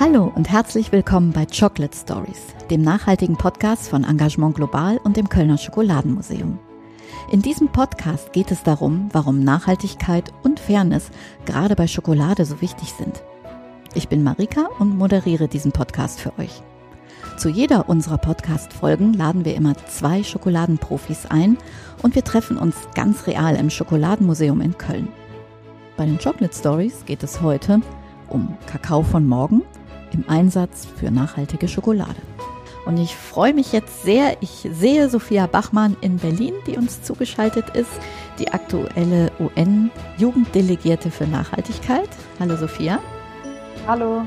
Hallo und herzlich willkommen bei Chocolate Stories, dem nachhaltigen Podcast von Engagement Global und dem Kölner Schokoladenmuseum. In diesem Podcast geht es darum, warum Nachhaltigkeit und Fairness gerade bei Schokolade so wichtig sind. Ich bin Marika und moderiere diesen Podcast für euch. Zu jeder unserer Podcast-Folgen laden wir immer zwei Schokoladenprofis ein und wir treffen uns ganz real im Schokoladenmuseum in Köln. Bei den Chocolate Stories geht es heute um Kakao von morgen im Einsatz für nachhaltige Schokolade. Und ich freue mich jetzt sehr. Ich sehe Sophia Bachmann in Berlin, die uns zugeschaltet ist, die aktuelle UN-Jugenddelegierte für Nachhaltigkeit. Hallo Sophia. Hallo.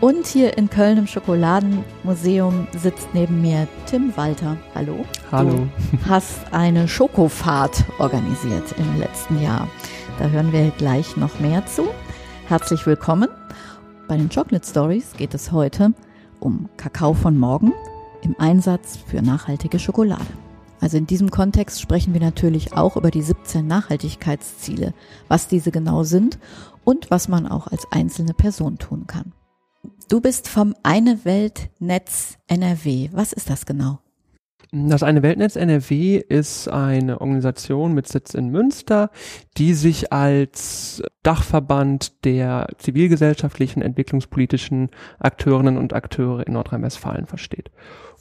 Und hier in Köln im Schokoladenmuseum sitzt neben mir Tim Walter. Hallo. Hallo. Du hast eine Schokofahrt organisiert im letzten Jahr. Da hören wir gleich noch mehr zu. Herzlich willkommen. Bei den Chocolate Stories geht es heute um Kakao von morgen im Einsatz für nachhaltige Schokolade. Also in diesem Kontext sprechen wir natürlich auch über die 17 Nachhaltigkeitsziele, was diese genau sind und was man auch als einzelne Person tun kann. Du bist vom Eine Welt Netz NRW. Was ist das genau? Das eine Weltnetz NRW ist eine Organisation mit Sitz in Münster, die sich als Dachverband der zivilgesellschaftlichen, entwicklungspolitischen Akteurinnen und Akteure in Nordrhein-Westfalen versteht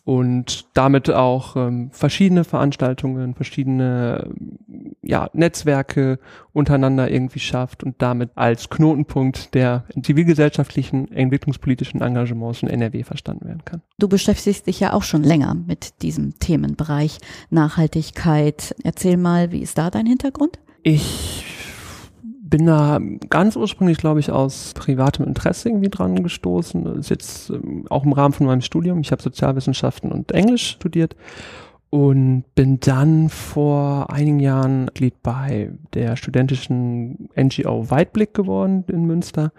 und damit auch ähm, verschiedene Veranstaltungen, verschiedene ja, Netzwerke untereinander irgendwie schafft und damit als Knotenpunkt der zivilgesellschaftlichen, entwicklungspolitischen Engagements in NRW verstanden werden kann. Du beschäftigst dich ja auch schon länger mit diesem Themenbereich Nachhaltigkeit. Erzähl mal, wie ist da dein Hintergrund? Ich bin da ganz ursprünglich, glaube ich, aus privatem Interesse irgendwie dran gestoßen. Das ist jetzt ähm, auch im Rahmen von meinem Studium. Ich habe Sozialwissenschaften und Englisch studiert und bin dann vor einigen Jahren Mitglied bei der studentischen NGO Weitblick geworden in Münster,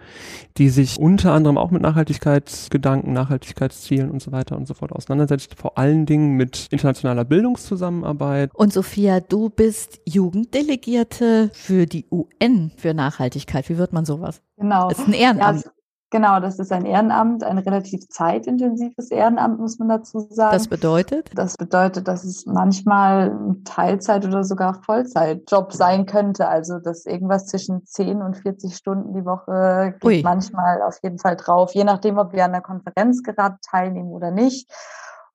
die sich unter anderem auch mit Nachhaltigkeitsgedanken, Nachhaltigkeitszielen und so weiter und so fort auseinandersetzt, vor allen Dingen mit internationaler Bildungszusammenarbeit. Und Sophia, du bist Jugenddelegierte für die UN für Nachhaltigkeit. Wie wird man sowas? Genau. Das ist ein Ehrenamt. Ja, Genau, das ist ein Ehrenamt, ein relativ zeitintensives Ehrenamt, muss man dazu sagen. Das bedeutet? Das bedeutet, dass es manchmal ein Teilzeit- oder sogar Vollzeitjob sein könnte. Also, dass irgendwas zwischen 10 und 40 Stunden die Woche geht Ui. manchmal auf jeden Fall drauf, je nachdem, ob wir an der Konferenz gerade teilnehmen oder nicht.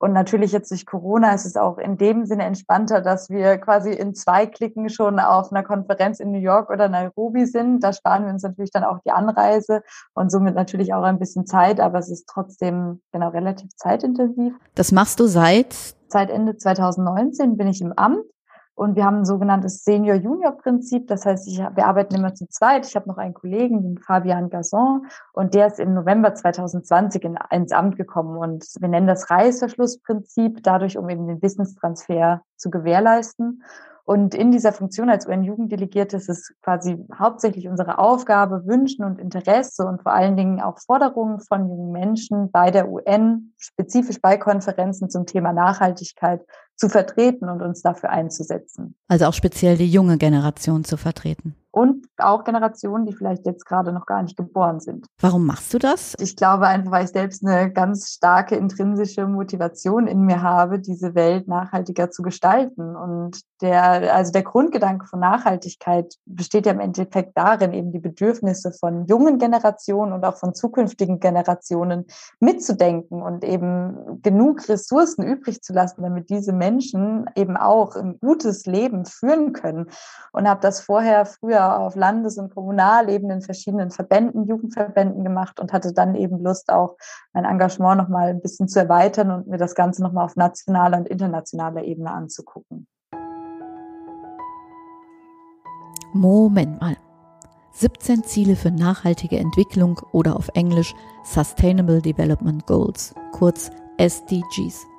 Und natürlich jetzt durch Corona ist es auch in dem Sinne entspannter, dass wir quasi in zwei Klicken schon auf einer Konferenz in New York oder Nairobi sind. Da sparen wir uns natürlich dann auch die Anreise und somit natürlich auch ein bisschen Zeit, aber es ist trotzdem genau relativ zeitintensiv. Das machst du seit? Seit Ende 2019 bin ich im Amt und wir haben ein sogenanntes Senior-Junior-Prinzip. Das heißt, ich, wir arbeiten immer zu zweit. Ich habe noch einen Kollegen, den Fabian Gasson, und der ist im November 2020 in, ins Amt gekommen. Und wir nennen das Reißverschlussprinzip, dadurch, um eben den Wissenstransfer zu gewährleisten. Und in dieser Funktion als UN-Jugenddelegierte ist es quasi hauptsächlich unsere Aufgabe, Wünschen und Interesse und vor allen Dingen auch Forderungen von jungen Menschen bei der UN, spezifisch bei Konferenzen zum Thema Nachhaltigkeit zu vertreten und uns dafür einzusetzen. Also auch speziell die junge Generation zu vertreten und auch Generationen, die vielleicht jetzt gerade noch gar nicht geboren sind. Warum machst du das? Ich glaube einfach, weil ich selbst eine ganz starke intrinsische Motivation in mir habe, diese Welt nachhaltiger zu gestalten. Und der, also der Grundgedanke von Nachhaltigkeit besteht ja im Endeffekt darin, eben die Bedürfnisse von jungen Generationen und auch von zukünftigen Generationen mitzudenken und eben genug Ressourcen übrig zu lassen, damit diese Menschen eben auch ein gutes Leben führen können. Und habe das vorher früher auf Landes- und Kommunalebene in verschiedenen Verbänden, Jugendverbänden gemacht und hatte dann eben Lust, auch mein Engagement nochmal ein bisschen zu erweitern und mir das Ganze nochmal auf nationaler und internationaler Ebene anzugucken. Moment mal. 17 Ziele für nachhaltige Entwicklung oder auf Englisch Sustainable Development Goals, kurz SDGs.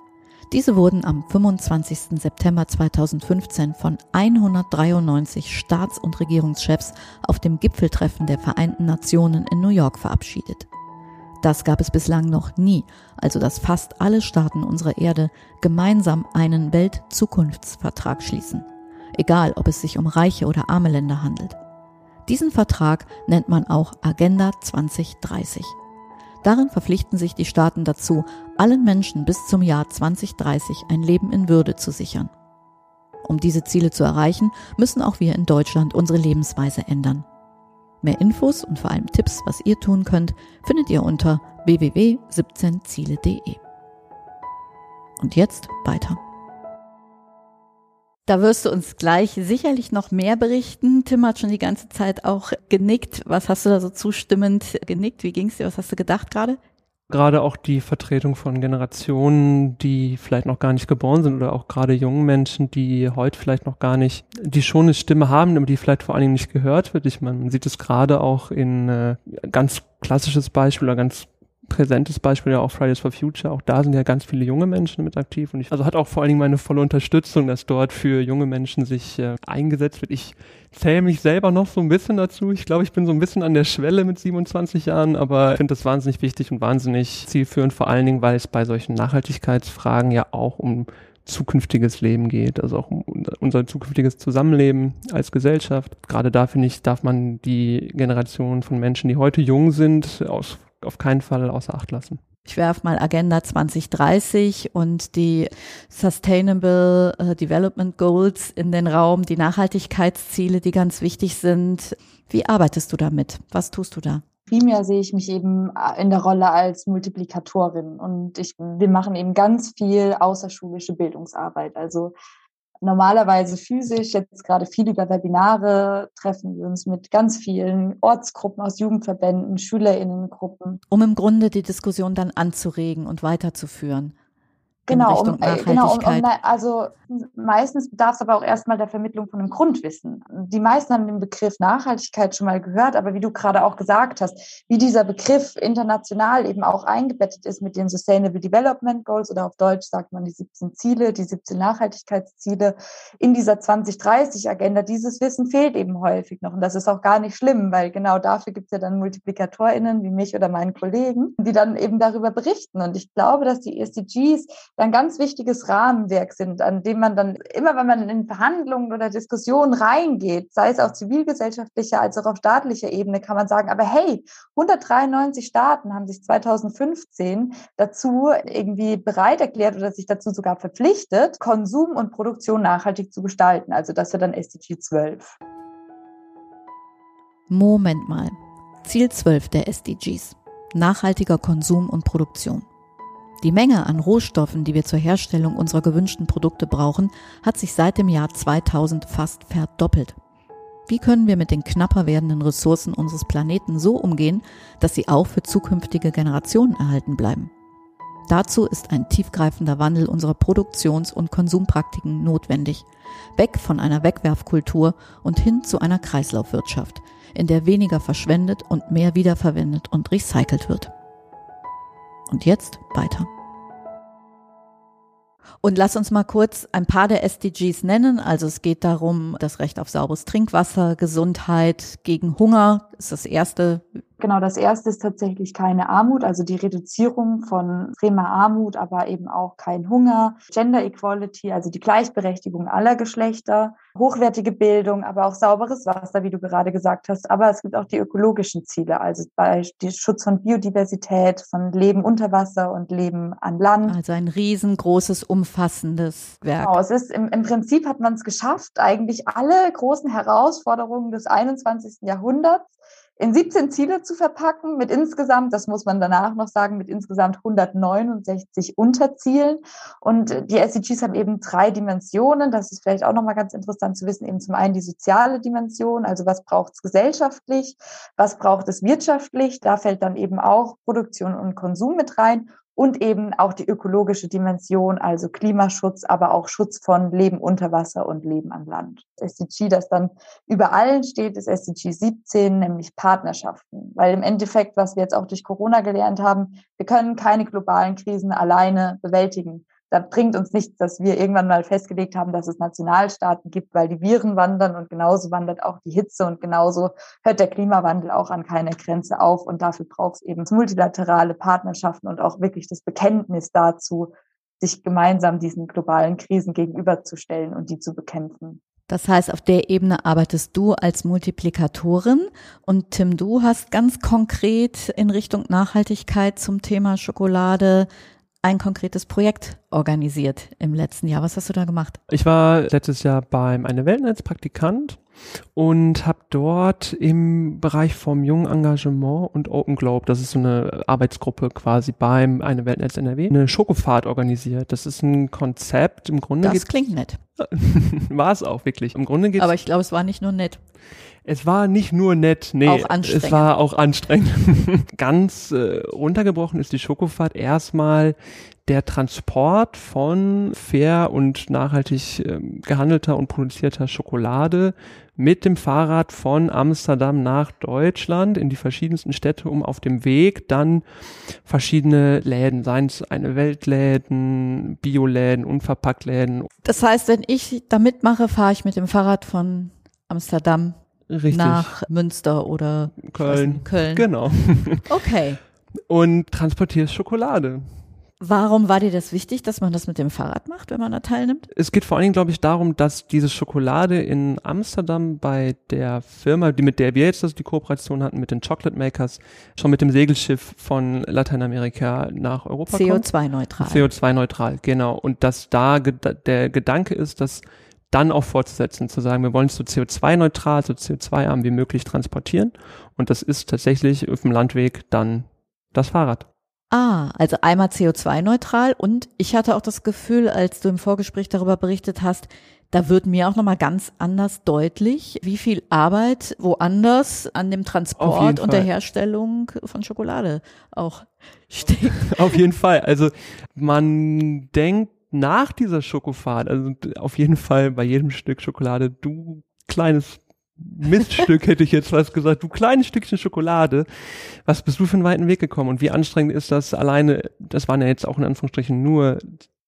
Diese wurden am 25. September 2015 von 193 Staats- und Regierungschefs auf dem Gipfeltreffen der Vereinten Nationen in New York verabschiedet. Das gab es bislang noch nie, also dass fast alle Staaten unserer Erde gemeinsam einen Weltzukunftsvertrag schließen, egal ob es sich um reiche oder arme Länder handelt. Diesen Vertrag nennt man auch Agenda 2030. Darin verpflichten sich die Staaten dazu, allen Menschen bis zum Jahr 2030 ein Leben in Würde zu sichern. Um diese Ziele zu erreichen, müssen auch wir in Deutschland unsere Lebensweise ändern. Mehr Infos und vor allem Tipps, was ihr tun könnt, findet ihr unter www.17ziele.de. Und jetzt weiter. Da wirst du uns gleich sicherlich noch mehr berichten. Tim hat schon die ganze Zeit auch genickt. Was hast du da so zustimmend genickt? Wie ging's dir? Was hast du gedacht gerade? Gerade auch die Vertretung von Generationen, die vielleicht noch gar nicht geboren sind oder auch gerade jungen Menschen, die heute vielleicht noch gar nicht, die schon eine Stimme haben, aber die vielleicht vor allen Dingen nicht gehört wird. Ich meine, man sieht es gerade auch in äh, ganz klassisches Beispiel oder ganz präsentes Beispiel ja auch Fridays for Future. Auch da sind ja ganz viele junge Menschen mit aktiv und ich, also hat auch vor allen Dingen meine volle Unterstützung, dass dort für junge Menschen sich äh, eingesetzt wird. Ich zähle mich selber noch so ein bisschen dazu. Ich glaube, ich bin so ein bisschen an der Schwelle mit 27 Jahren, aber ich finde das wahnsinnig wichtig und wahnsinnig zielführend, vor allen Dingen, weil es bei solchen Nachhaltigkeitsfragen ja auch um zukünftiges Leben geht, also auch um unser zukünftiges Zusammenleben als Gesellschaft. Gerade da finde ich, darf man die Generation von Menschen, die heute jung sind, aus auf keinen Fall außer Acht lassen. Ich werfe mal Agenda 2030 und die Sustainable äh, Development Goals in den Raum, die Nachhaltigkeitsziele, die ganz wichtig sind. Wie arbeitest du damit? Was tust du da? Primär sehe ich mich eben äh, in der Rolle als Multiplikatorin und ich, wir machen eben ganz viel außerschulische Bildungsarbeit. Also normalerweise physisch, jetzt gerade viel über Webinare, treffen wir uns mit ganz vielen Ortsgruppen aus Jugendverbänden, Schülerinnengruppen. Um im Grunde die Diskussion dann anzuregen und weiterzuführen. Genau, um, äh, genau um, um, also meistens bedarf es aber auch erstmal der Vermittlung von einem Grundwissen. Die meisten haben den Begriff Nachhaltigkeit schon mal gehört, aber wie du gerade auch gesagt hast, wie dieser Begriff international eben auch eingebettet ist mit den Sustainable Development Goals oder auf Deutsch sagt man die 17 Ziele, die 17 Nachhaltigkeitsziele in dieser 2030-Agenda, dieses Wissen fehlt eben häufig noch. Und das ist auch gar nicht schlimm, weil genau dafür gibt es ja dann MultiplikatorInnen wie mich oder meinen Kollegen, die dann eben darüber berichten. Und ich glaube, dass die SDGs ein ganz wichtiges Rahmenwerk sind, an dem man dann immer, wenn man in Verhandlungen oder Diskussionen reingeht, sei es auf zivilgesellschaftlicher als auch auf staatlicher Ebene, kann man sagen, aber hey, 193 Staaten haben sich 2015 dazu irgendwie bereit erklärt oder sich dazu sogar verpflichtet, Konsum und Produktion nachhaltig zu gestalten. Also das wäre dann SDG 12. Moment mal. Ziel 12 der SDGs. Nachhaltiger Konsum und Produktion. Die Menge an Rohstoffen, die wir zur Herstellung unserer gewünschten Produkte brauchen, hat sich seit dem Jahr 2000 fast verdoppelt. Wie können wir mit den knapper werdenden Ressourcen unseres Planeten so umgehen, dass sie auch für zukünftige Generationen erhalten bleiben? Dazu ist ein tiefgreifender Wandel unserer Produktions- und Konsumpraktiken notwendig. Weg von einer Wegwerfkultur und hin zu einer Kreislaufwirtschaft, in der weniger verschwendet und mehr wiederverwendet und recycelt wird. Und jetzt weiter. Und lass uns mal kurz ein paar der SDGs nennen. Also es geht darum, das Recht auf sauberes Trinkwasser, Gesundheit gegen Hunger ist das erste Genau, das erste ist tatsächlich keine Armut, also die Reduzierung von extremer Armut, aber eben auch kein Hunger, Gender Equality, also die Gleichberechtigung aller Geschlechter, hochwertige Bildung, aber auch sauberes Wasser, wie du gerade gesagt hast. Aber es gibt auch die ökologischen Ziele, also bei die Schutz von Biodiversität, von Leben unter Wasser und Leben an Land. Also ein riesengroßes, umfassendes Werk. Genau, es ist im, im Prinzip hat man es geschafft, eigentlich alle großen Herausforderungen des 21. Jahrhunderts in 17 Ziele zu verpacken mit insgesamt, das muss man danach noch sagen, mit insgesamt 169 Unterzielen. Und die SDGs haben eben drei Dimensionen. Das ist vielleicht auch nochmal ganz interessant zu wissen. Eben zum einen die soziale Dimension, also was braucht es gesellschaftlich, was braucht es wirtschaftlich. Da fällt dann eben auch Produktion und Konsum mit rein und eben auch die ökologische Dimension, also Klimaschutz, aber auch Schutz von Leben unter Wasser und Leben an Land. Das SDG, das dann über allen steht, ist SDG 17, nämlich Partnerschaften. Weil im Endeffekt, was wir jetzt auch durch Corona gelernt haben, wir können keine globalen Krisen alleine bewältigen da bringt uns nichts, dass wir irgendwann mal festgelegt haben, dass es Nationalstaaten gibt, weil die Viren wandern und genauso wandert auch die Hitze und genauso hört der Klimawandel auch an keine Grenze auf. Und dafür braucht es eben multilaterale Partnerschaften und auch wirklich das Bekenntnis dazu, sich gemeinsam diesen globalen Krisen gegenüberzustellen und die zu bekämpfen. Das heißt, auf der Ebene arbeitest du als Multiplikatorin und Tim, du hast ganz konkret in Richtung Nachhaltigkeit zum Thema Schokolade ein konkretes Projekt organisiert im letzten Jahr. Was hast du da gemacht? Ich war letztes Jahr beim Eine Welt als Praktikant und habe dort im Bereich vom jungen Engagement und Open Globe, das ist so eine Arbeitsgruppe quasi beim Eine Weltnetz NRW, eine Schokofahrt organisiert. Das ist ein Konzept. Im Grunde das klingt nett. war es auch wirklich. Im Grunde geht's. Aber ich glaube, es war nicht nur nett. Es war nicht nur nett, nee, auch anstrengend. es war auch anstrengend. Ganz äh, runtergebrochen ist die Schokofahrt erstmal der Transport von fair und nachhaltig äh, gehandelter und produzierter Schokolade mit dem Fahrrad von Amsterdam nach Deutschland in die verschiedensten Städte, um auf dem Weg dann verschiedene Läden, seien es eine Weltläden, Bioläden, Unverpacktläden. Das heißt, wenn ich da mitmache, fahre ich mit dem Fahrrad von Amsterdam Richtig. nach Münster oder Köln. Nicht, Köln. Genau. Okay. Und transportierst Schokolade. Warum war dir das wichtig, dass man das mit dem Fahrrad macht, wenn man da teilnimmt? Es geht vor allen Dingen, glaube ich, darum, dass diese Schokolade in Amsterdam bei der Firma, die mit der wir jetzt das, die Kooperation hatten, mit den Chocolate Makers, schon mit dem Segelschiff von Lateinamerika nach Europa kommt. CO2-neutral. CO2-neutral, genau. Und dass da der Gedanke ist, dass dann auch fortzusetzen, zu sagen, wir wollen es so CO2-neutral, so CO2-arm wie möglich transportieren. Und das ist tatsächlich auf dem Landweg dann das Fahrrad. Ah, also einmal CO2-neutral und ich hatte auch das Gefühl, als du im Vorgespräch darüber berichtet hast, da wird mir auch nochmal ganz anders deutlich, wie viel Arbeit woanders an dem Transport und der Herstellung von Schokolade auch steht. Auf jeden Fall. Also man denkt nach dieser Schokofahrt, also auf jeden Fall bei jedem Stück Schokolade, du kleines Miststück hätte ich jetzt was gesagt, du kleines Stückchen Schokolade, was bist du für einen weiten Weg gekommen? Und wie anstrengend ist das alleine, das waren ja jetzt auch in Anführungsstrichen nur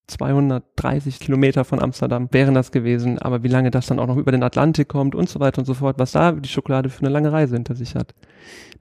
230 Kilometer von Amsterdam. Wären das gewesen, aber wie lange das dann auch noch über den Atlantik kommt und so weiter und so fort, was da die Schokolade für eine lange Reise hinter sich hat.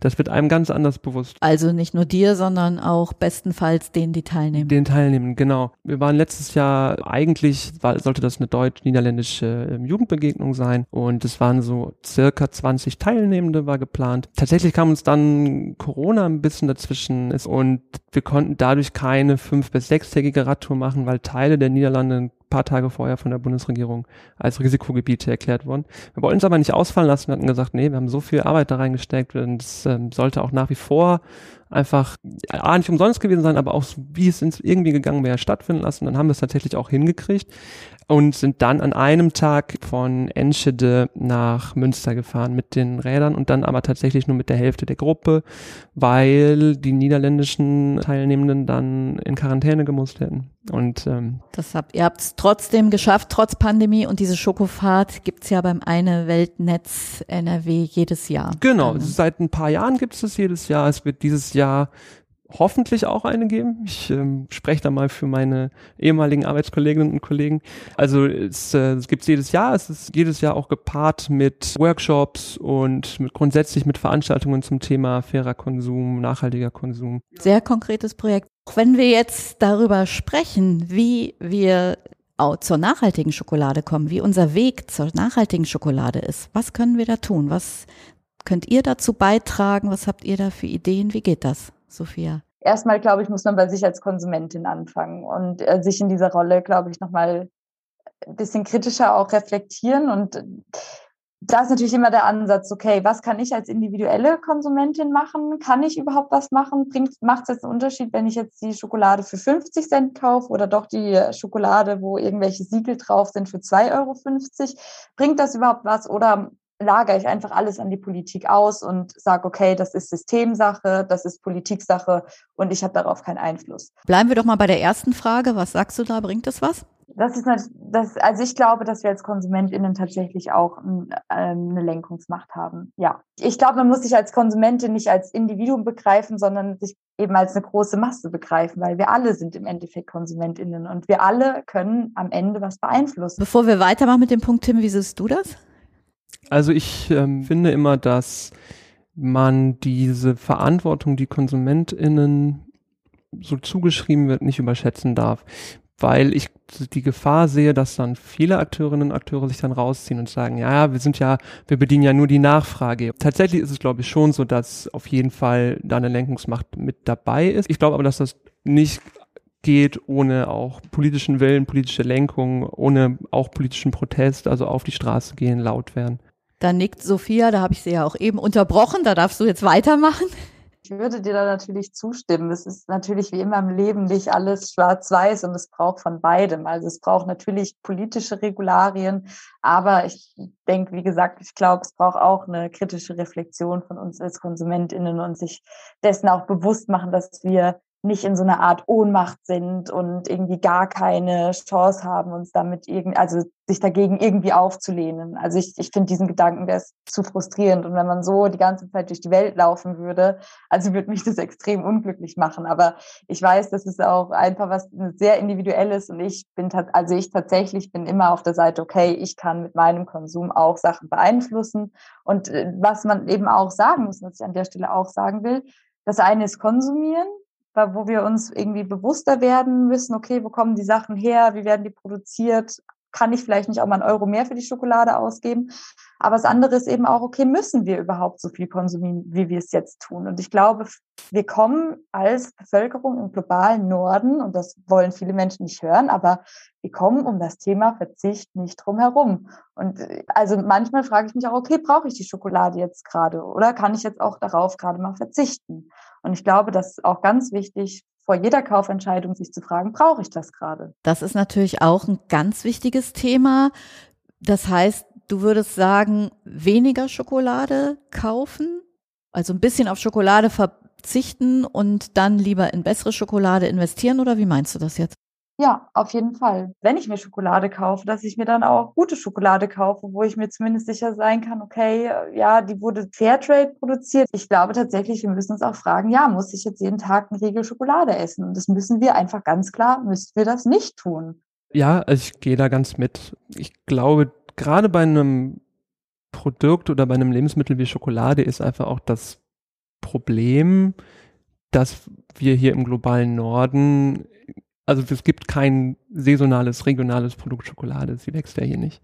Das wird einem ganz anders bewusst. Also nicht nur dir, sondern auch bestenfalls denen, die teilnehmen. Den Teilnehmenden, genau. Wir waren letztes Jahr, eigentlich war, sollte das eine deutsch-niederländische ähm, Jugendbegegnung sein und es waren so circa 20 Teilnehmende war geplant. Tatsächlich kam uns dann Corona ein bisschen dazwischen und wir konnten dadurch keine fünf- bis sechstägige Radtour machen, weil Teile der Niederlande paar Tage vorher von der Bundesregierung als Risikogebiete erklärt wurden. Wir wollten es aber nicht ausfallen lassen, hatten gesagt, nee, wir haben so viel Arbeit da reingesteckt und es ähm, sollte auch nach wie vor einfach A, nicht umsonst gewesen sein, aber auch wie es irgendwie gegangen wäre, stattfinden lassen. Dann haben wir es tatsächlich auch hingekriegt und sind dann an einem Tag von Enschede nach Münster gefahren mit den Rädern und dann aber tatsächlich nur mit der Hälfte der Gruppe, weil die niederländischen Teilnehmenden dann in Quarantäne gemusst hätten. Und ähm, das habt, ihr habt es trotzdem geschafft, trotz Pandemie und diese Schokofahrt gibt's ja beim Eine Weltnetz NRW jedes Jahr. Genau, also. seit ein paar Jahren gibt es das jedes Jahr. Es wird dieses Jahr hoffentlich auch eine geben. Ich ähm, spreche da mal für meine ehemaligen Arbeitskolleginnen und Kollegen. Also es, äh, es gibt jedes Jahr, es ist jedes Jahr auch gepaart mit Workshops und mit, grundsätzlich mit Veranstaltungen zum Thema fairer Konsum, nachhaltiger Konsum. Sehr konkretes Projekt. Wenn wir jetzt darüber sprechen, wie wir auch zur nachhaltigen Schokolade kommen, wie unser Weg zur nachhaltigen Schokolade ist, was können wir da tun? Was könnt ihr dazu beitragen? Was habt ihr da für Ideen? Wie geht das? Sophia? Erstmal, glaube ich, muss man bei sich als Konsumentin anfangen und äh, sich in dieser Rolle, glaube ich, nochmal ein bisschen kritischer auch reflektieren. Und da ist natürlich immer der Ansatz, okay, was kann ich als individuelle Konsumentin machen? Kann ich überhaupt was machen? Macht es jetzt einen Unterschied, wenn ich jetzt die Schokolade für 50 Cent kaufe oder doch die Schokolade, wo irgendwelche Siegel drauf sind, für 2,50 Euro? Bringt das überhaupt was? Oder lagere ich einfach alles an die Politik aus und sage, okay, das ist Systemsache, das ist Politiksache und ich habe darauf keinen Einfluss. Bleiben wir doch mal bei der ersten Frage. Was sagst du da? Bringt das was? Das ist das, also ich glaube, dass wir als KonsumentInnen tatsächlich auch ähm, eine Lenkungsmacht haben. Ja. Ich glaube, man muss sich als Konsumentin nicht als Individuum begreifen, sondern sich eben als eine große Masse begreifen, weil wir alle sind im Endeffekt KonsumentInnen und wir alle können am Ende was beeinflussen. Bevor wir weitermachen mit dem Punkt, Tim, wie siehst du das? Also ich ähm, finde immer, dass man diese Verantwortung, die KonsumentInnen so zugeschrieben wird, nicht überschätzen darf. weil ich die Gefahr sehe, dass dann viele Akteurinnen und Akteure sich dann rausziehen und sagen, ja, wir sind ja, wir bedienen ja nur die Nachfrage. Tatsächlich ist es, glaube ich, schon so, dass auf jeden Fall da eine Lenkungsmacht mit dabei ist. Ich glaube aber, dass das nicht geht ohne auch politischen Willen, politische Lenkung, ohne auch politischen Protest, also auf die Straße gehen, laut werden. Da nickt Sophia, da habe ich sie ja auch eben unterbrochen, da darfst du jetzt weitermachen. Ich würde dir da natürlich zustimmen. Es ist natürlich wie immer im Leben nicht alles schwarz-weiß und es braucht von beidem. Also es braucht natürlich politische Regularien, aber ich denke, wie gesagt, ich glaube, es braucht auch eine kritische Reflexion von uns als KonsumentInnen und sich dessen auch bewusst machen, dass wir nicht in so einer Art Ohnmacht sind und irgendwie gar keine Chance haben, uns damit irgendwie, also sich dagegen irgendwie aufzulehnen. Also ich, ich finde diesen Gedanken, der ist zu frustrierend. Und wenn man so die ganze Zeit durch die Welt laufen würde, also würde mich das extrem unglücklich machen. Aber ich weiß, das ist auch einfach was sehr individuelles und ich bin, also ich tatsächlich bin immer auf der Seite, okay, ich kann mit meinem Konsum auch Sachen beeinflussen. Und äh, was man eben auch sagen muss, was ich an der Stelle auch sagen will, das eine ist konsumieren wo wir uns irgendwie bewusster werden müssen, okay, wo kommen die Sachen her, wie werden die produziert, kann ich vielleicht nicht auch mal einen Euro mehr für die Schokolade ausgeben. Aber das andere ist eben auch, okay, müssen wir überhaupt so viel konsumieren, wie wir es jetzt tun? Und ich glaube, wir kommen als Bevölkerung im globalen Norden, und das wollen viele Menschen nicht hören, aber wir kommen um das Thema Verzicht nicht drum herum. Und also manchmal frage ich mich auch, okay, brauche ich die Schokolade jetzt gerade oder kann ich jetzt auch darauf gerade mal verzichten? Und ich glaube, das ist auch ganz wichtig, vor jeder Kaufentscheidung sich zu fragen, brauche ich das gerade? Das ist natürlich auch ein ganz wichtiges Thema. Das heißt, du würdest sagen, weniger Schokolade kaufen, also ein bisschen auf Schokolade verzichten und dann lieber in bessere Schokolade investieren oder wie meinst du das jetzt? Ja, auf jeden Fall. Wenn ich mir Schokolade kaufe, dass ich mir dann auch gute Schokolade kaufe, wo ich mir zumindest sicher sein kann, okay, ja, die wurde Fairtrade produziert. Ich glaube tatsächlich, wir müssen uns auch fragen, ja, muss ich jetzt jeden Tag einen Riegel Schokolade essen? Und das müssen wir einfach ganz klar, müssen wir das nicht tun. Ja, also ich gehe da ganz mit. Ich glaube, gerade bei einem Produkt oder bei einem Lebensmittel wie Schokolade ist einfach auch das Problem, dass wir hier im globalen Norden also es gibt kein saisonales, regionales Produkt Schokolade, sie wächst ja hier nicht.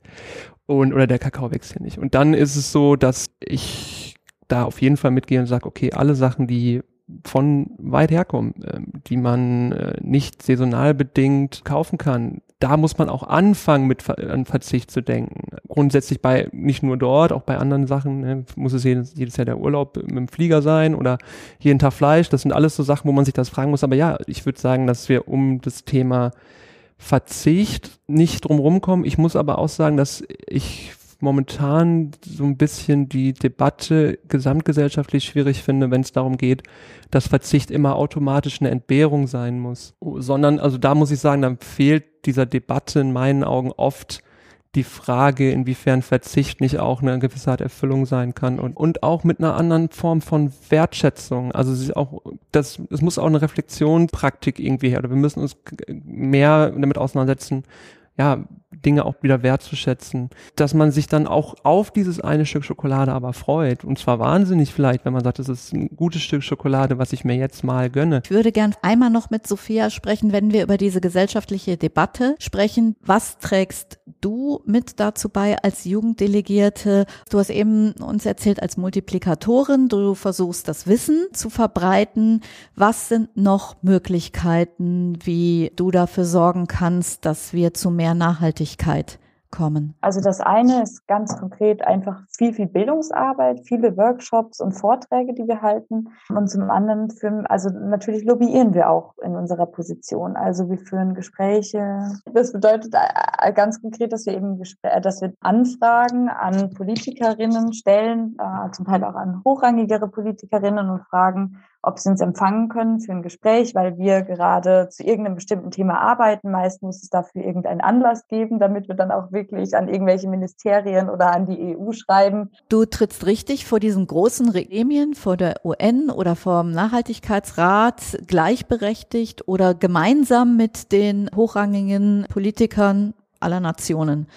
Und, oder der Kakao wächst hier nicht. Und dann ist es so, dass ich da auf jeden Fall mitgehe und sage, okay, alle Sachen, die von weit herkommen, äh, die man äh, nicht saisonal bedingt kaufen kann, da muss man auch anfangen, mit an Verzicht zu denken. Grundsätzlich bei, nicht nur dort, auch bei anderen Sachen, ne, muss es jedes, jedes Jahr der Urlaub mit dem Flieger sein oder jeden Tag Fleisch. Das sind alles so Sachen, wo man sich das fragen muss. Aber ja, ich würde sagen, dass wir um das Thema Verzicht nicht drumherum kommen. Ich muss aber auch sagen, dass ich momentan so ein bisschen die Debatte gesamtgesellschaftlich schwierig finde, wenn es darum geht, dass Verzicht immer automatisch eine Entbehrung sein muss. Sondern, also da muss ich sagen, dann fehlt dieser Debatte in meinen Augen oft die Frage, inwiefern Verzicht nicht auch eine gewisse Art Erfüllung sein kann und, und auch mit einer anderen Form von Wertschätzung. Also auch, das, es muss auch eine Reflexionspraktik irgendwie her, oder wir müssen uns mehr damit auseinandersetzen, ja, Dinge auch wieder wertzuschätzen, dass man sich dann auch auf dieses eine Stück Schokolade aber freut und zwar wahnsinnig vielleicht, wenn man sagt, es ist ein gutes Stück Schokolade, was ich mir jetzt mal gönne. Ich würde gern einmal noch mit Sophia sprechen, wenn wir über diese gesellschaftliche Debatte sprechen. Was trägst du mit dazu bei als Jugenddelegierte? Du hast eben uns erzählt als Multiplikatorin, du versuchst das Wissen zu verbreiten. Was sind noch Möglichkeiten, wie du dafür sorgen kannst, dass wir zu mehr Nachhaltigkeit kommen? Also das eine ist ganz konkret einfach viel, viel Bildungsarbeit, viele Workshops und Vorträge, die wir halten. Und zum anderen, führen, also natürlich lobbyieren wir auch in unserer Position. Also wir führen Gespräche. Das bedeutet äh, ganz konkret, dass wir eben, äh, dass wir Anfragen an Politikerinnen stellen, äh, zum Teil auch an hochrangigere Politikerinnen und fragen, ob sie uns empfangen können für ein Gespräch, weil wir gerade zu irgendeinem bestimmten Thema arbeiten. Meist muss es dafür irgendeinen Anlass geben, damit wir dann auch wirklich an irgendwelche Ministerien oder an die EU schreiben. Du trittst richtig vor diesen großen Gremien, vor der UN oder vor dem Nachhaltigkeitsrat gleichberechtigt oder gemeinsam mit den hochrangigen Politikern aller Nationen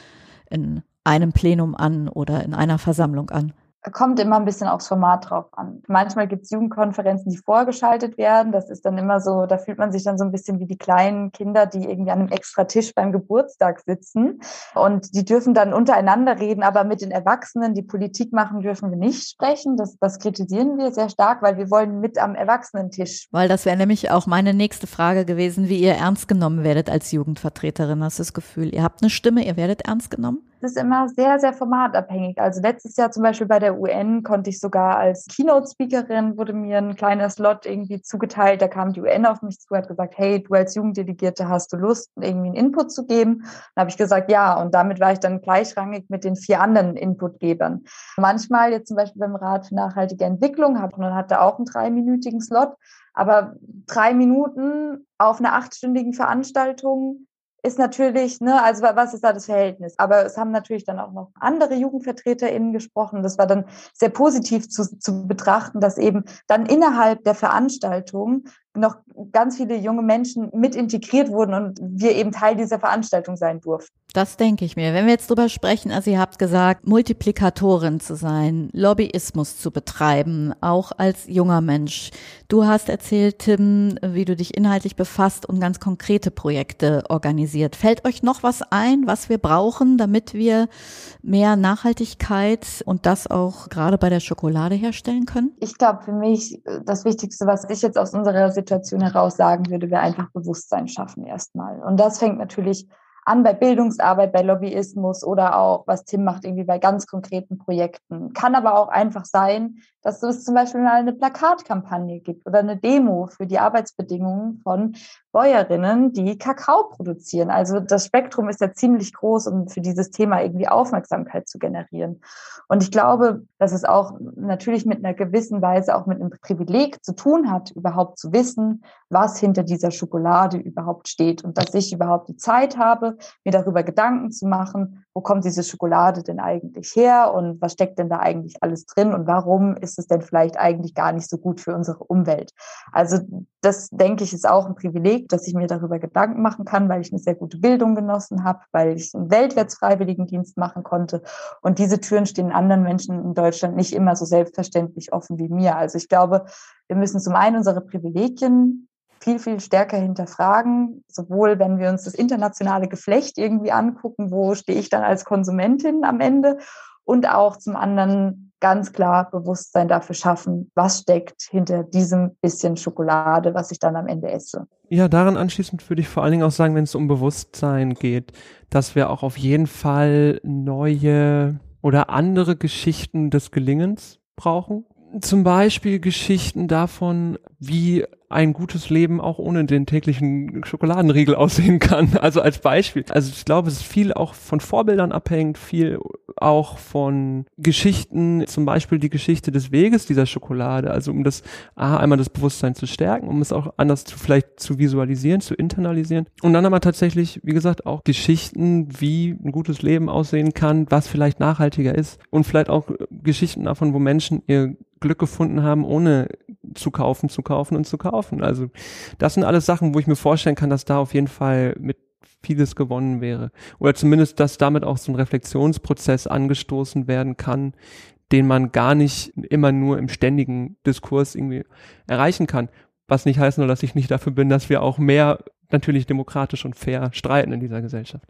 in einem Plenum an oder in einer Versammlung an. Kommt immer ein bisschen aufs Format drauf an. Manchmal gibt es Jugendkonferenzen, die vorgeschaltet werden. Das ist dann immer so, da fühlt man sich dann so ein bisschen wie die kleinen Kinder, die irgendwie an einem extra Tisch beim Geburtstag sitzen. Und die dürfen dann untereinander reden, aber mit den Erwachsenen, die Politik machen, dürfen wir nicht sprechen. Das, das kritisieren wir sehr stark, weil wir wollen mit am Erwachsenentisch. Weil das wäre nämlich auch meine nächste Frage gewesen, wie ihr ernst genommen werdet als Jugendvertreterin. Hast du das Gefühl, ihr habt eine Stimme, ihr werdet ernst genommen? Ist immer sehr, sehr formatabhängig. Also letztes Jahr zum Beispiel bei der UN konnte ich sogar als Keynote-Speakerin, wurde mir ein kleiner Slot irgendwie zugeteilt. Da kam die UN auf mich zu, hat gesagt, hey, du als Jugenddelegierte hast du Lust, irgendwie einen Input zu geben? Dann habe ich gesagt, ja. Und damit war ich dann gleichrangig mit den vier anderen Inputgebern. Manchmal jetzt zum Beispiel beim Rat für nachhaltige Entwicklung hat man hatte auch einen dreiminütigen Slot. Aber drei Minuten auf einer achtstündigen Veranstaltung ist natürlich, ne, also was ist da das Verhältnis? Aber es haben natürlich dann auch noch andere JugendvertreterInnen gesprochen. Das war dann sehr positiv zu, zu betrachten, dass eben dann innerhalb der Veranstaltung noch ganz viele junge Menschen mit integriert wurden und wir eben Teil dieser Veranstaltung sein durften. Das denke ich mir. Wenn wir jetzt drüber sprechen, also ihr habt gesagt, Multiplikatorin zu sein, Lobbyismus zu betreiben, auch als junger Mensch. Du hast erzählt, Tim, wie du dich inhaltlich befasst und ganz konkrete Projekte organisiert. Fällt euch noch was ein, was wir brauchen, damit wir mehr Nachhaltigkeit und das auch gerade bei der Schokolade herstellen können? Ich glaube, für mich das Wichtigste, was ich jetzt aus unserer Situation heraus sagen würde, wäre einfach Bewusstsein schaffen erstmal. Und das fängt natürlich an bei Bildungsarbeit, bei Lobbyismus oder auch, was Tim macht, irgendwie bei ganz konkreten Projekten. Kann aber auch einfach sein, dass es zum Beispiel mal eine Plakatkampagne gibt oder eine Demo für die Arbeitsbedingungen von Bäuerinnen, die Kakao produzieren. Also das Spektrum ist ja ziemlich groß, um für dieses Thema irgendwie Aufmerksamkeit zu generieren. Und ich glaube, dass es auch natürlich mit einer gewissen Weise auch mit einem Privileg zu tun hat, überhaupt zu wissen, was hinter dieser Schokolade überhaupt steht und dass ich überhaupt die Zeit habe, mir darüber Gedanken zu machen, wo kommt diese Schokolade denn eigentlich her und was steckt denn da eigentlich alles drin und warum ist es denn vielleicht eigentlich gar nicht so gut für unsere Umwelt. Also das denke ich ist auch ein Privileg, dass ich mir darüber Gedanken machen kann, weil ich eine sehr gute Bildung genossen habe, weil ich einen Weltwärtsfreiwilligendienst machen konnte und diese Türen stehen anderen Menschen in Deutschland nicht immer so selbstverständlich offen wie mir. Also ich glaube, wir müssen zum einen unsere Privilegien viel, viel stärker hinterfragen, sowohl wenn wir uns das internationale Geflecht irgendwie angucken, wo stehe ich dann als Konsumentin am Ende und auch zum anderen ganz klar Bewusstsein dafür schaffen, was steckt hinter diesem bisschen Schokolade, was ich dann am Ende esse. Ja, daran anschließend würde ich vor allen Dingen auch sagen, wenn es um Bewusstsein geht, dass wir auch auf jeden Fall neue oder andere Geschichten des Gelingens brauchen. Zum Beispiel Geschichten davon, wie ein gutes Leben auch ohne den täglichen Schokoladenriegel aussehen kann. Also als Beispiel. Also ich glaube, es ist viel auch von Vorbildern abhängt, viel auch von Geschichten, zum Beispiel die Geschichte des Weges dieser Schokolade. Also um das, aha, einmal das Bewusstsein zu stärken, um es auch anders zu vielleicht zu visualisieren, zu internalisieren. Und dann aber tatsächlich, wie gesagt, auch Geschichten, wie ein gutes Leben aussehen kann, was vielleicht nachhaltiger ist. Und vielleicht auch Geschichten davon, wo Menschen ihr Glück gefunden haben, ohne zu kaufen, zu kaufen und zu kaufen. Also das sind alles Sachen, wo ich mir vorstellen kann, dass da auf jeden Fall mit vieles gewonnen wäre. Oder zumindest, dass damit auch so ein Reflexionsprozess angestoßen werden kann, den man gar nicht immer nur im ständigen Diskurs irgendwie erreichen kann. Was nicht heißt nur, dass ich nicht dafür bin, dass wir auch mehr natürlich demokratisch und fair streiten in dieser Gesellschaft.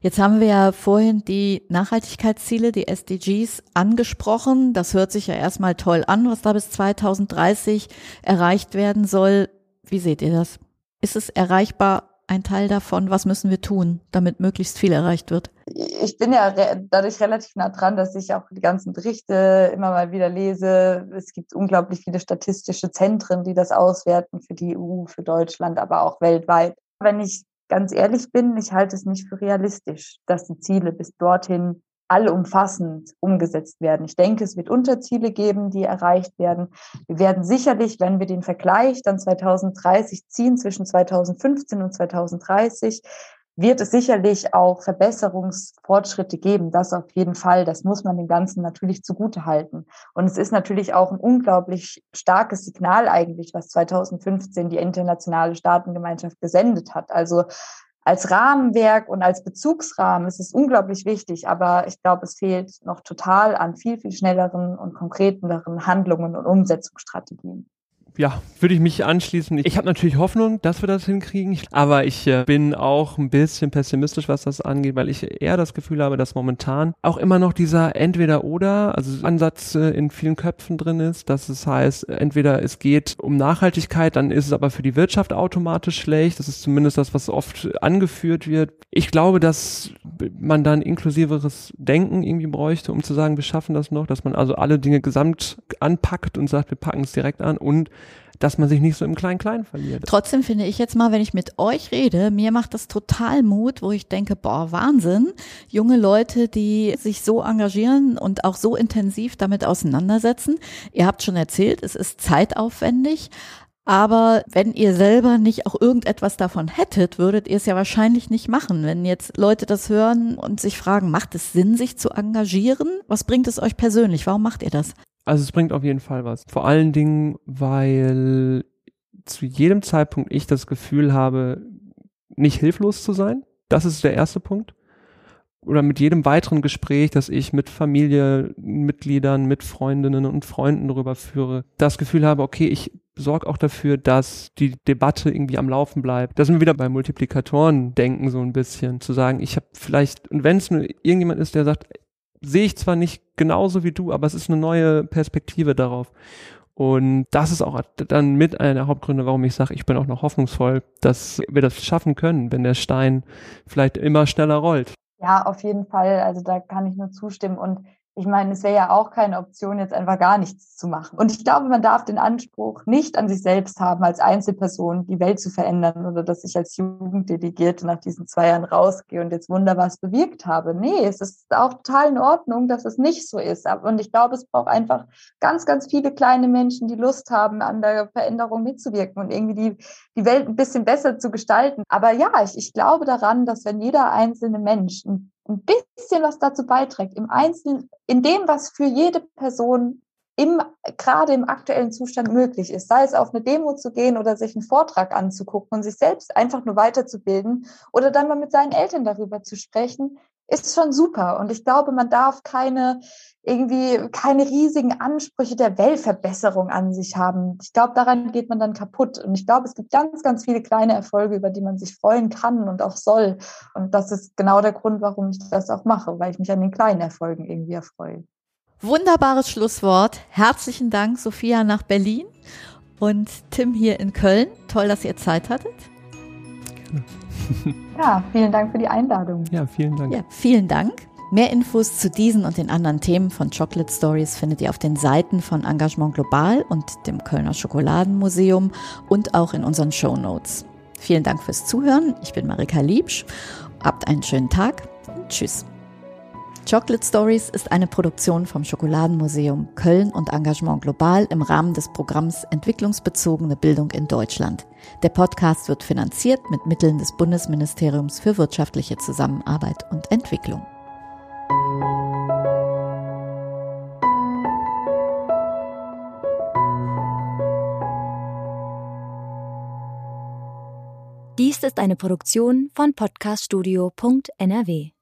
Jetzt haben wir ja vorhin die Nachhaltigkeitsziele, die SDGs, angesprochen. Das hört sich ja erstmal toll an, was da bis 2030 erreicht werden soll. Wie seht ihr das? Ist es erreichbar? Ein Teil davon, was müssen wir tun, damit möglichst viel erreicht wird? Ich bin ja dadurch relativ nah dran, dass ich auch die ganzen Berichte immer mal wieder lese. Es gibt unglaublich viele statistische Zentren, die das auswerten für die EU, für Deutschland, aber auch weltweit. Wenn ich ganz ehrlich bin, ich halte es nicht für realistisch, dass die Ziele bis dorthin allumfassend umgesetzt werden. Ich denke, es wird Unterziele geben, die erreicht werden. Wir werden sicherlich, wenn wir den Vergleich dann 2030 ziehen zwischen 2015 und 2030, wird es sicherlich auch Verbesserungsfortschritte geben. Das auf jeden Fall. Das muss man dem Ganzen natürlich zugute halten. Und es ist natürlich auch ein unglaublich starkes Signal eigentlich, was 2015 die internationale Staatengemeinschaft gesendet hat. Also als Rahmenwerk und als Bezugsrahmen ist es unglaublich wichtig, aber ich glaube, es fehlt noch total an viel, viel schnelleren und konkreteren Handlungen und Umsetzungsstrategien ja, würde ich mich anschließen. Ich habe natürlich Hoffnung, dass wir das hinkriegen, aber ich äh, bin auch ein bisschen pessimistisch, was das angeht, weil ich eher das Gefühl habe, dass momentan auch immer noch dieser Entweder-Oder, also Ansatz äh, in vielen Köpfen drin ist, dass es heißt, entweder es geht um Nachhaltigkeit, dann ist es aber für die Wirtschaft automatisch schlecht. Das ist zumindest das, was oft angeführt wird. Ich glaube, dass man dann inklusiveres Denken irgendwie bräuchte, um zu sagen, wir schaffen das noch, dass man also alle Dinge gesamt anpackt und sagt, wir packen es direkt an und dass man sich nicht so im Klein-Klein verliert. Trotzdem finde ich jetzt mal, wenn ich mit euch rede, mir macht das total Mut, wo ich denke, boah, Wahnsinn. Junge Leute, die sich so engagieren und auch so intensiv damit auseinandersetzen. Ihr habt schon erzählt, es ist zeitaufwendig. Aber wenn ihr selber nicht auch irgendetwas davon hättet, würdet ihr es ja wahrscheinlich nicht machen. Wenn jetzt Leute das hören und sich fragen, macht es Sinn, sich zu engagieren? Was bringt es euch persönlich? Warum macht ihr das? Also es bringt auf jeden Fall was. Vor allen Dingen, weil zu jedem Zeitpunkt ich das Gefühl habe, nicht hilflos zu sein. Das ist der erste Punkt. Oder mit jedem weiteren Gespräch, das ich mit Familienmitgliedern, mit Freundinnen und Freunden darüber führe, das Gefühl habe, okay, ich sorge auch dafür, dass die Debatte irgendwie am Laufen bleibt. Da sind wir wieder bei Multiplikatoren denken so ein bisschen, zu sagen, ich habe vielleicht, und wenn es nur irgendjemand ist, der sagt, sehe ich zwar nicht genauso wie du, aber es ist eine neue Perspektive darauf. Und das ist auch dann mit einer der Hauptgründe, warum ich sage, ich bin auch noch hoffnungsvoll, dass wir das schaffen können, wenn der Stein vielleicht immer schneller rollt. Ja, auf jeden Fall. Also da kann ich nur zustimmen. Und ich meine, es wäre ja auch keine Option, jetzt einfach gar nichts zu machen. Und ich glaube, man darf den Anspruch nicht an sich selbst haben, als Einzelperson die Welt zu verändern oder dass ich als Jugenddelegierte nach diesen zwei Jahren rausgehe und jetzt wunderbar was bewirkt habe. Nee, es ist auch total in Ordnung, dass es nicht so ist. Und ich glaube, es braucht einfach ganz, ganz viele kleine Menschen, die Lust haben, an der Veränderung mitzuwirken und irgendwie die, die Welt ein bisschen besser zu gestalten. Aber ja, ich, ich glaube daran, dass wenn jeder einzelne Mensch ein ein bisschen was dazu beiträgt, im Einzelnen, in dem, was für jede Person im, gerade im aktuellen Zustand möglich ist, sei es auf eine Demo zu gehen oder sich einen Vortrag anzugucken und sich selbst einfach nur weiterzubilden oder dann mal mit seinen Eltern darüber zu sprechen, ist schon super. Und ich glaube, man darf keine irgendwie keine riesigen Ansprüche der Weltverbesserung an sich haben. Ich glaube, daran geht man dann kaputt. Und ich glaube, es gibt ganz, ganz viele kleine Erfolge, über die man sich freuen kann und auch soll. Und das ist genau der Grund, warum ich das auch mache, weil ich mich an den kleinen Erfolgen irgendwie erfreue. Wunderbares Schlusswort. Herzlichen Dank, Sophia, nach Berlin und Tim hier in Köln. Toll, dass ihr Zeit hattet. Gerne. Ja, vielen Dank für die Einladung. Ja, vielen Dank. Ja, vielen Dank. Mehr Infos zu diesen und den anderen Themen von Chocolate Stories findet ihr auf den Seiten von Engagement Global und dem Kölner Schokoladenmuseum und auch in unseren Show Notes. Vielen Dank fürs Zuhören. Ich bin Marika Liebsch. Habt einen schönen Tag und tschüss. Chocolate Stories ist eine Produktion vom Schokoladenmuseum Köln und Engagement Global im Rahmen des Programms Entwicklungsbezogene Bildung in Deutschland. Der Podcast wird finanziert mit Mitteln des Bundesministeriums für wirtschaftliche Zusammenarbeit und Entwicklung. Dies ist eine Produktion von podcaststudio.nrw.